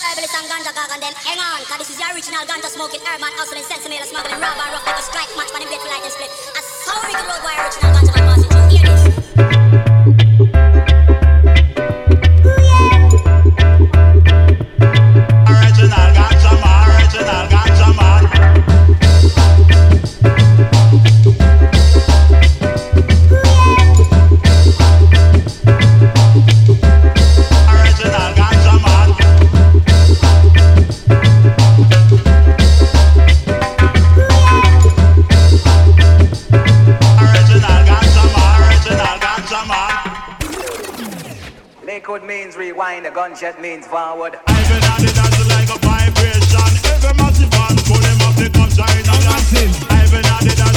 White herbalist and ganja gog on them. Hang on, cause this is the original ganja smoking urban hustling, sensei, smuggling, robber, rough, like a strike match, but I'm grateful like them split. A sorry good road boy, original ganja. gunshot means forward. I've been that it has like a vibration. Every massive man pull him up the gunshot. I've been at it.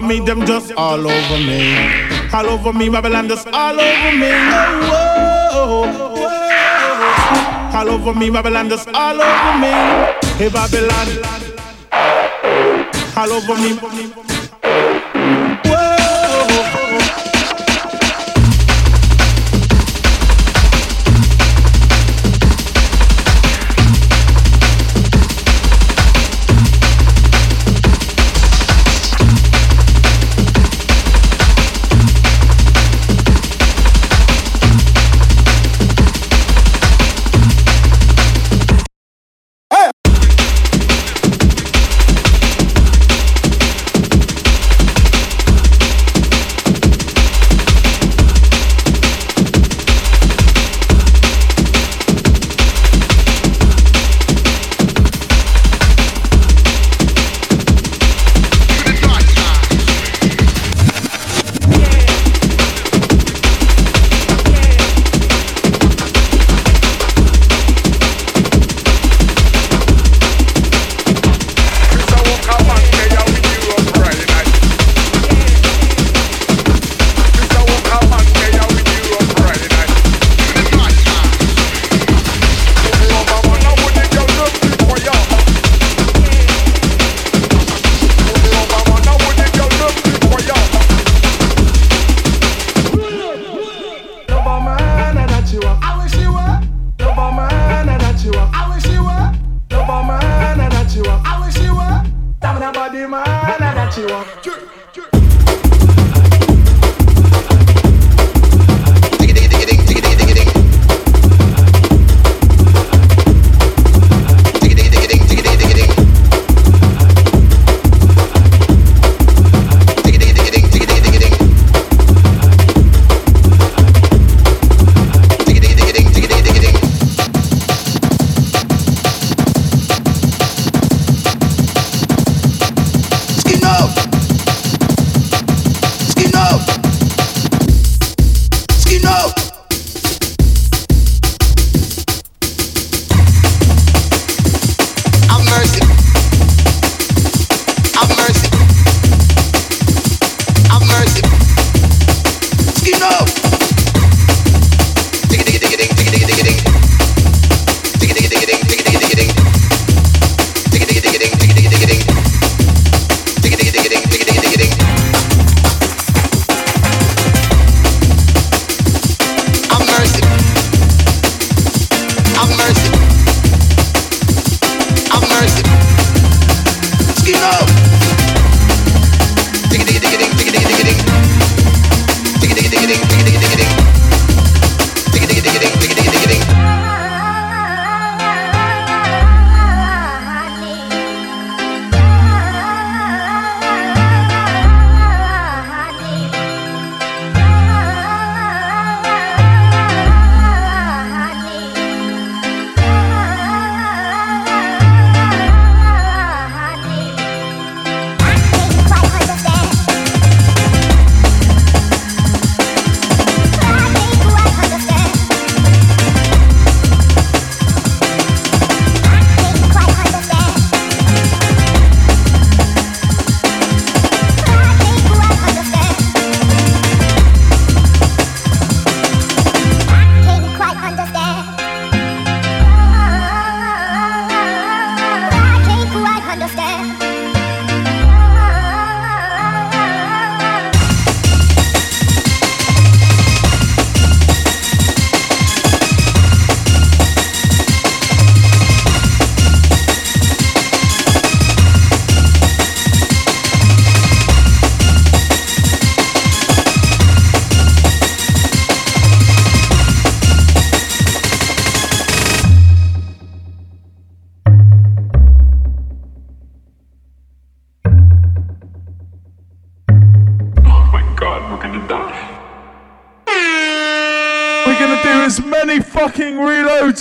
Me, them just all over me. All over me, Babylon just all over me. Whoa. all over me, Babylon just all over me. Hey Babylon, all over me.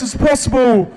As possible.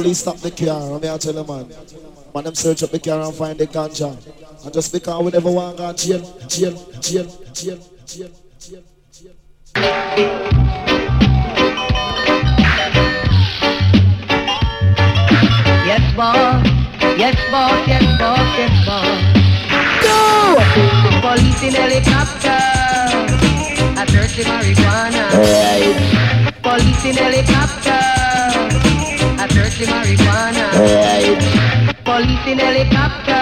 police stop the car, and me I tell the man. Man, them search up the car and find the ganja. And just because we never want to jail, jail, jail, jail, jail, jail, jail. Yes, boss. Yes, boss. Yes, boss. Yes, boss. Go! Police in helicopter. I search the marijuana. All right. Police in helicopter. I search marijuana. Right. Police in helicopter.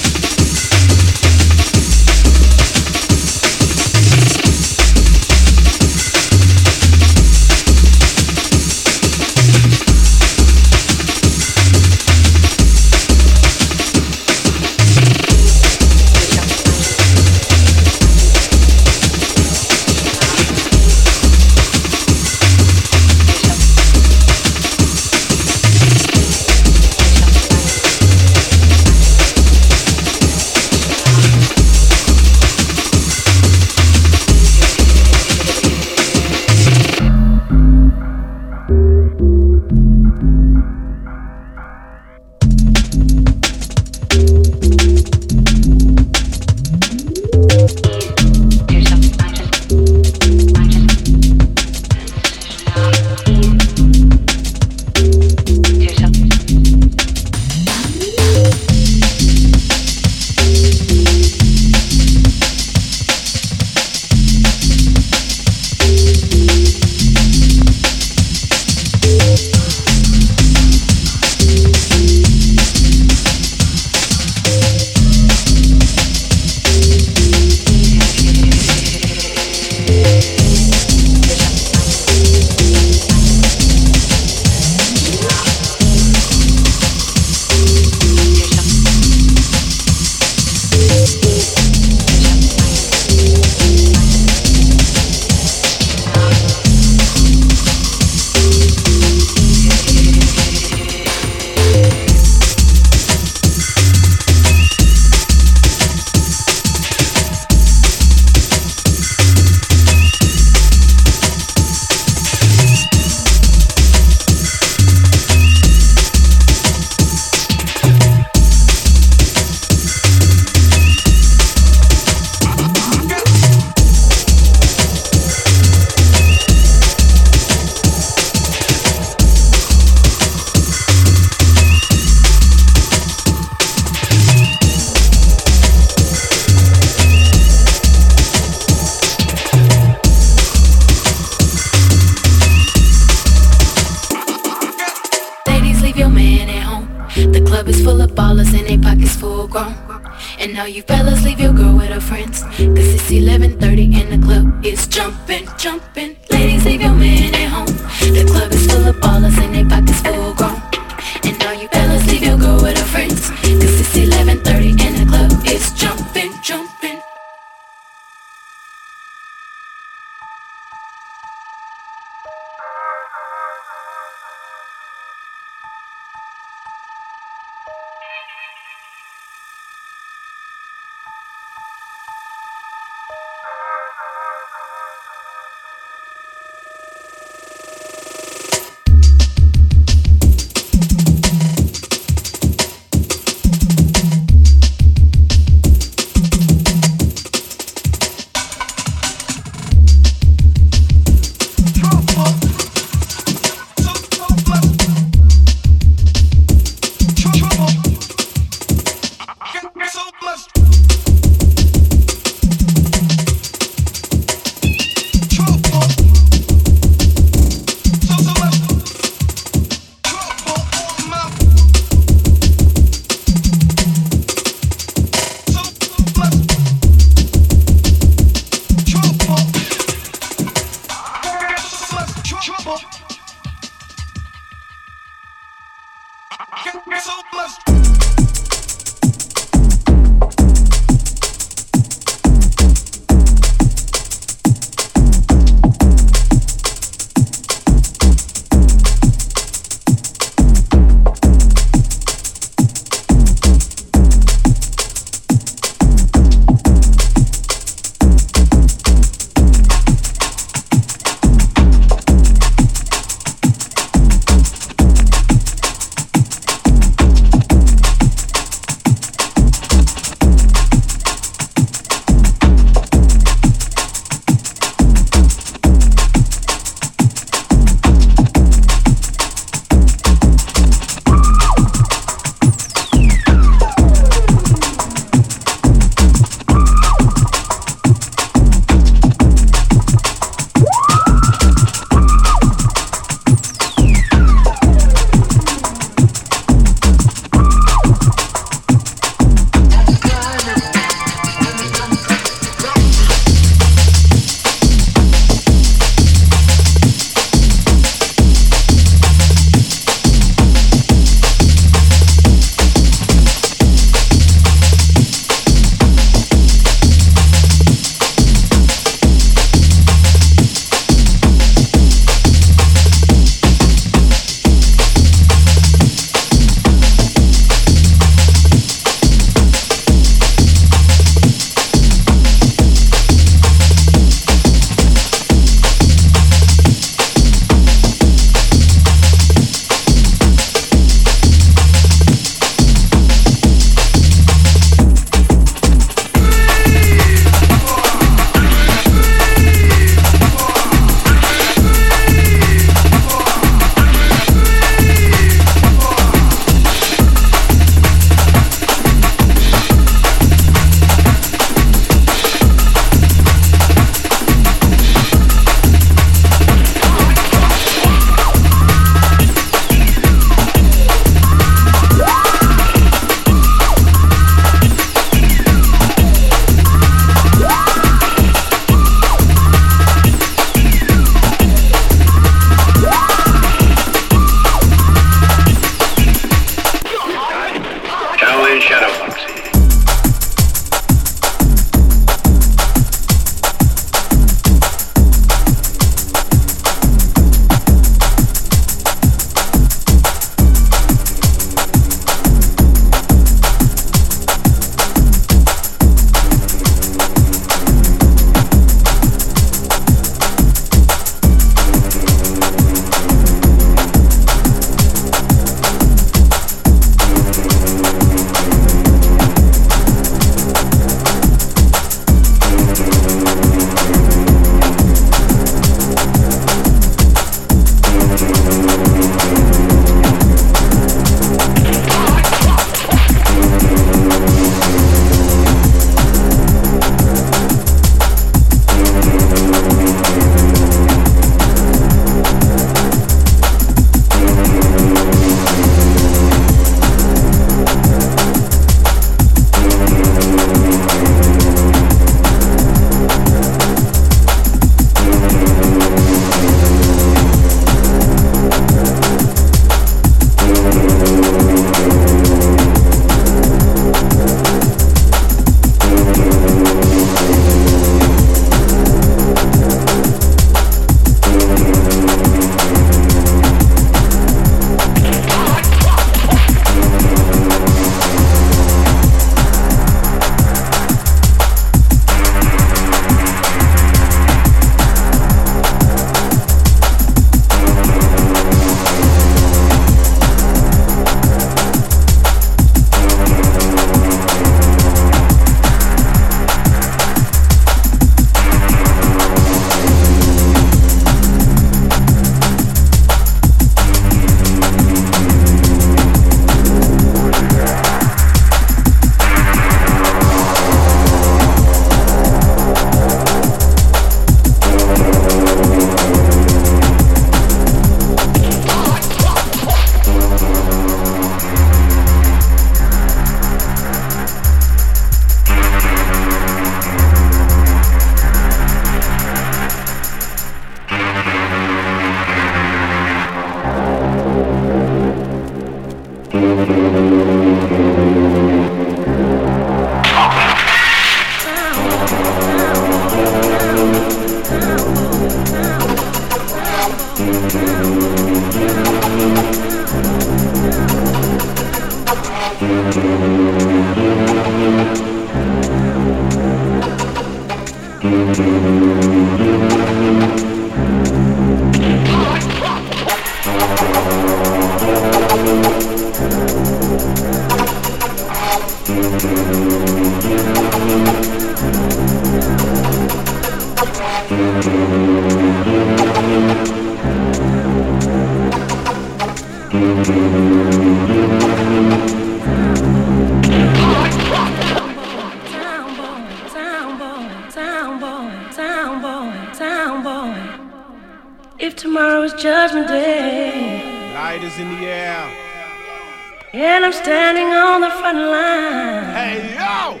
On the front line, Hey, yo!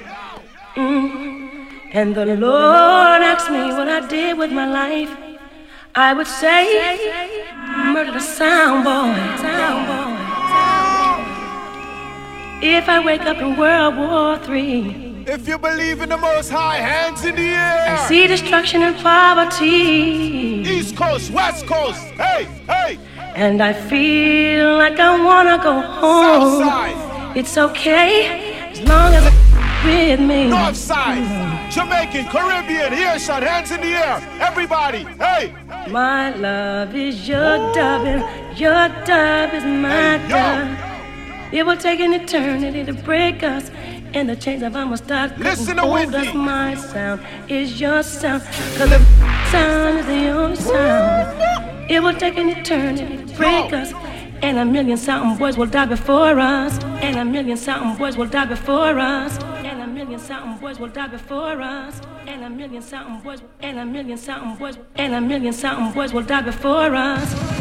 mm, and the Lord asks me what I did with my life, I would say, murder the sound boy, sound boy. If I wake up in World War Three. If you believe in the Most High, hands in the air. I see destruction and poverty. East Coast, West Coast. Hey, hey. And I feel like I wanna go home. Southside. It's okay as long as it's with me. North side, Jamaican, Caribbean, earshot, hands in the air. Everybody, hey. My love is your dove, and your dove is my Hey, dove. It will take an eternity to break us. And the chains of our start Listen to Whitney. My sound is your sound. Cause the sound is the only sound. It will take an eternity to break us. And a million something boys will die before us. And a million something boys will die before us. And a million something boys will die before us. And a million something boys, and a million something boys, and a million something boys will die before us.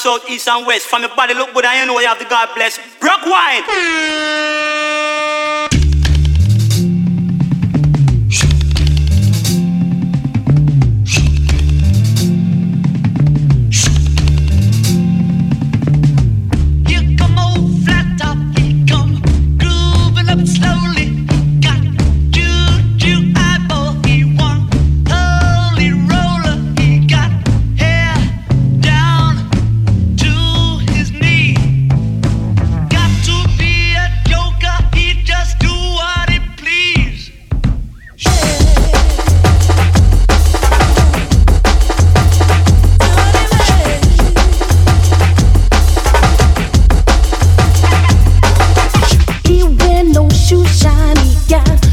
South, east, and west. From your body look good, I know you have the God bless. Brock wine. Hmm. ya.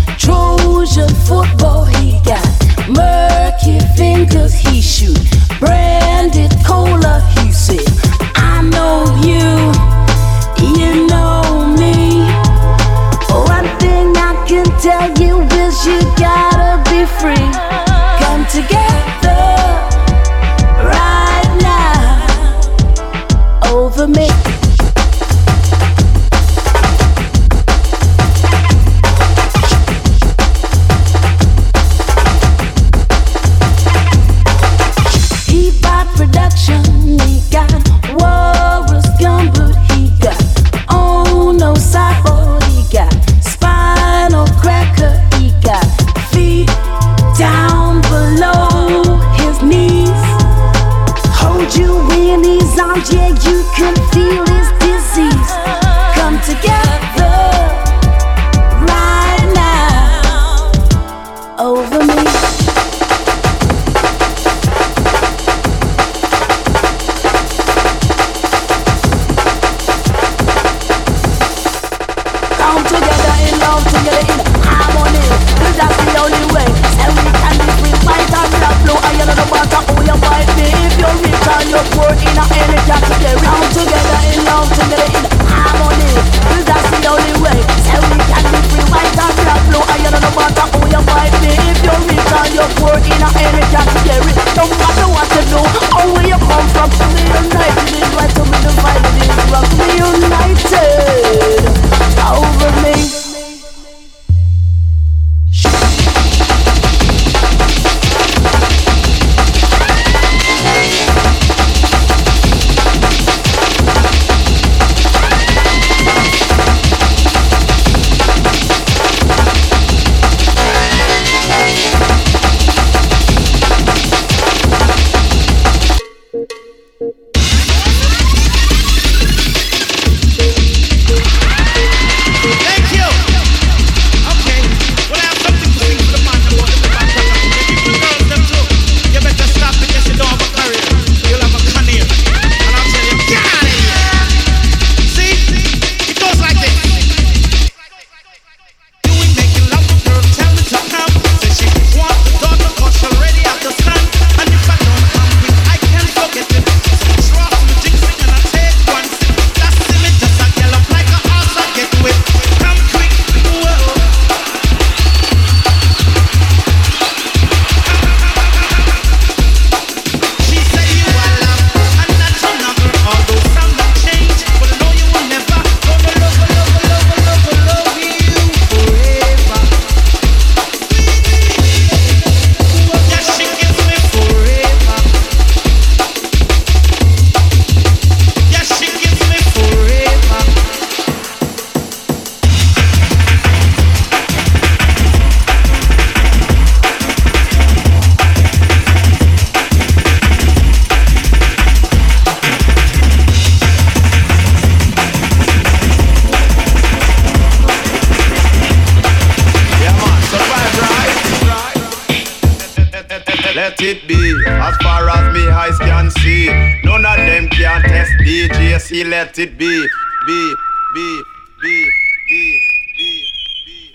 Let it be, as far as me eyes can see. None of them can test DJC. Let it be, be, be, be, be, be, be.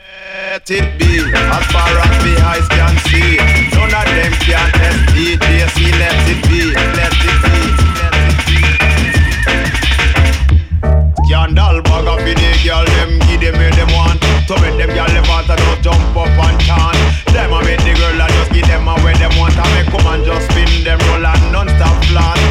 Let it be, as far as me eyes can see. None of them can test DJC. Let it be, let it be. Scandal bag up in the girl, them give them where them want so when them girl them want to just jump up and chant Them a make the girl and just give them away them want to make come and just spin them roll and non-stop plan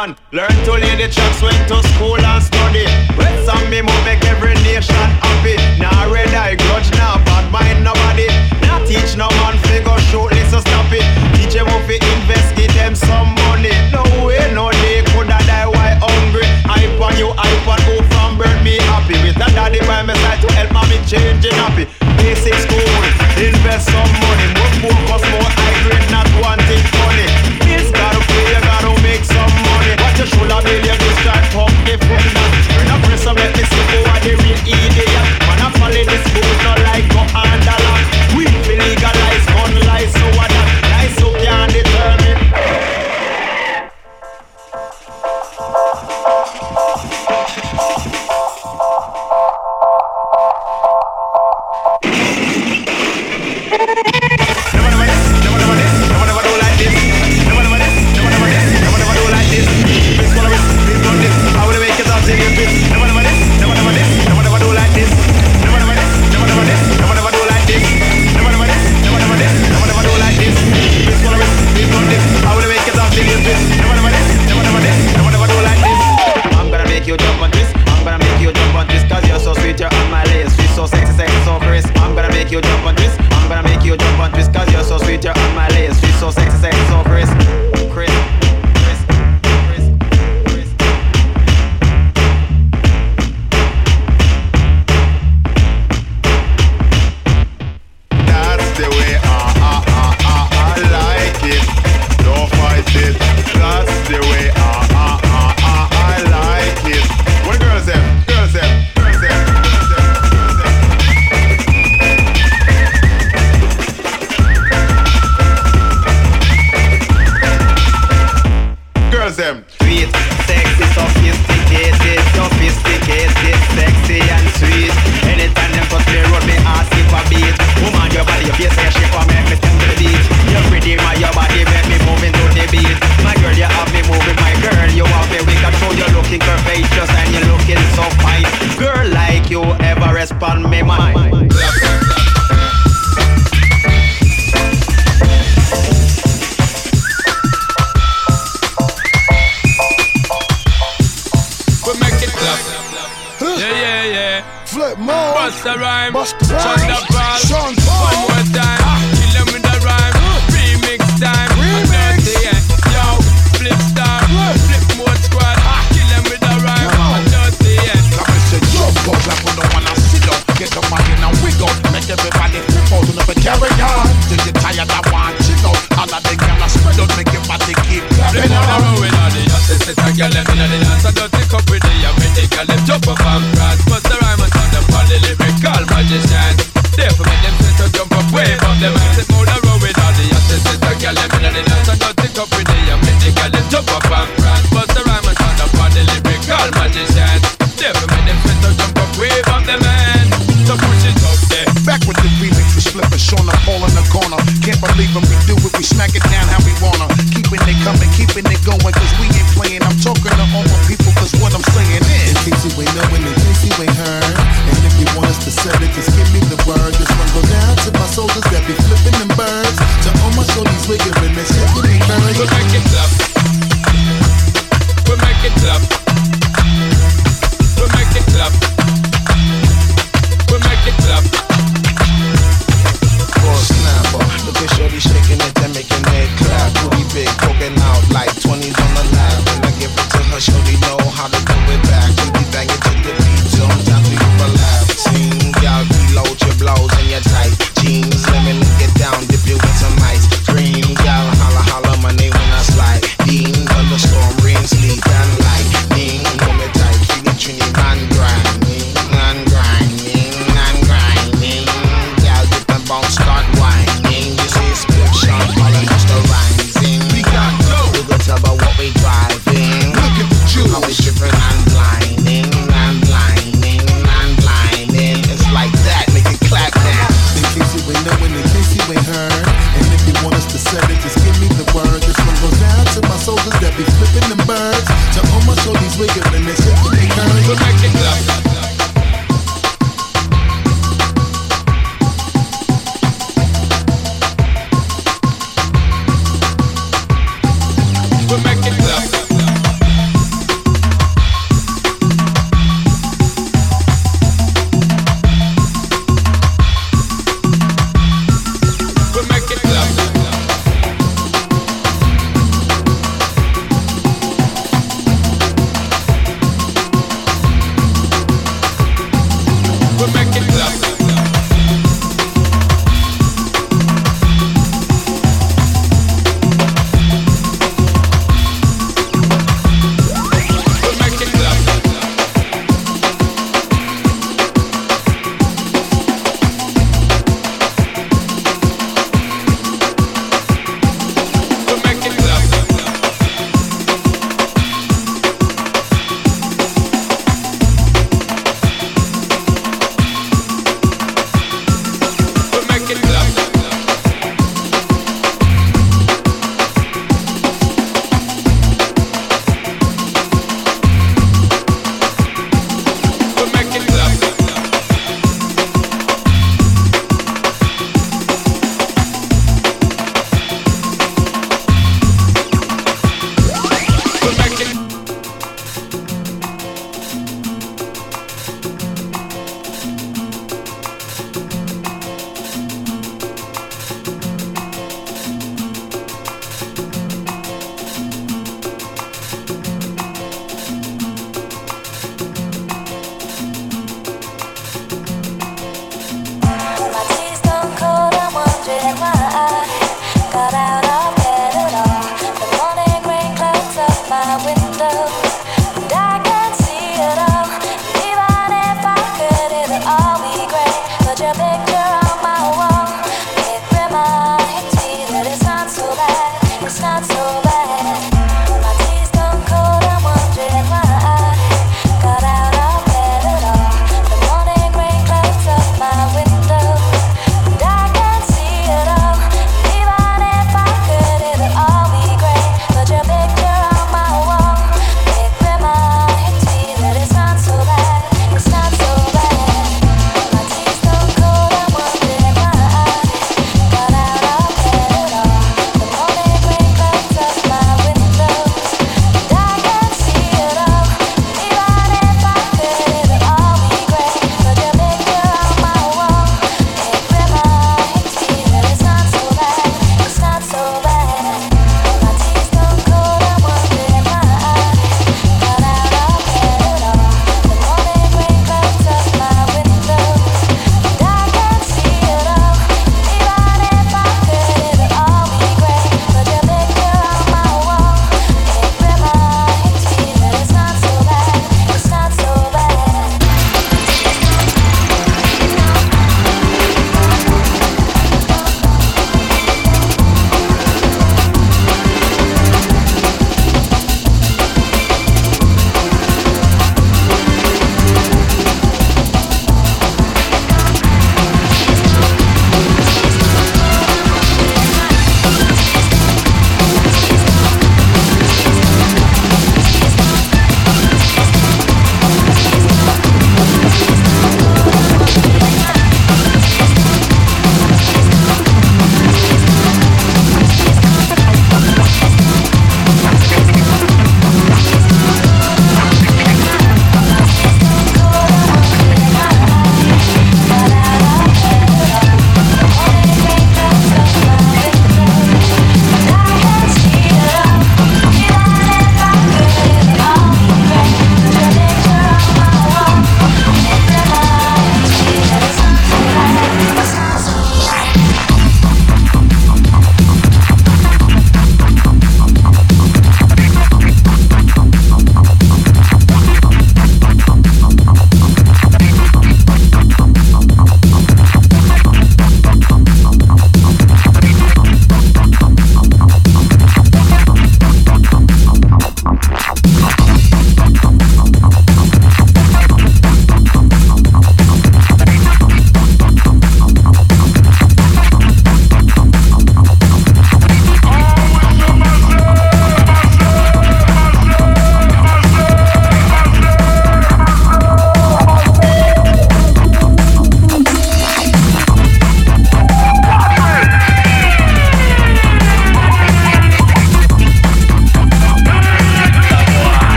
man. Learn to lay the tracks, went to school and study. With some me move, make every nation happy. Now nah, red eye grudge, now nah, bad mind nobody. Now nah, teach no man figure short, so stop it. Teach them how to invest, give them some money. No way, no day, coulda die why hungry. I on you, I on who from burn me happy. With a daddy by my side to help mommy changing happy. Basic school, invest some money, move focus more, I grade not wanting money. You should have been this the the real Man, I follow this fool, not like go under We legalize gun lies, so I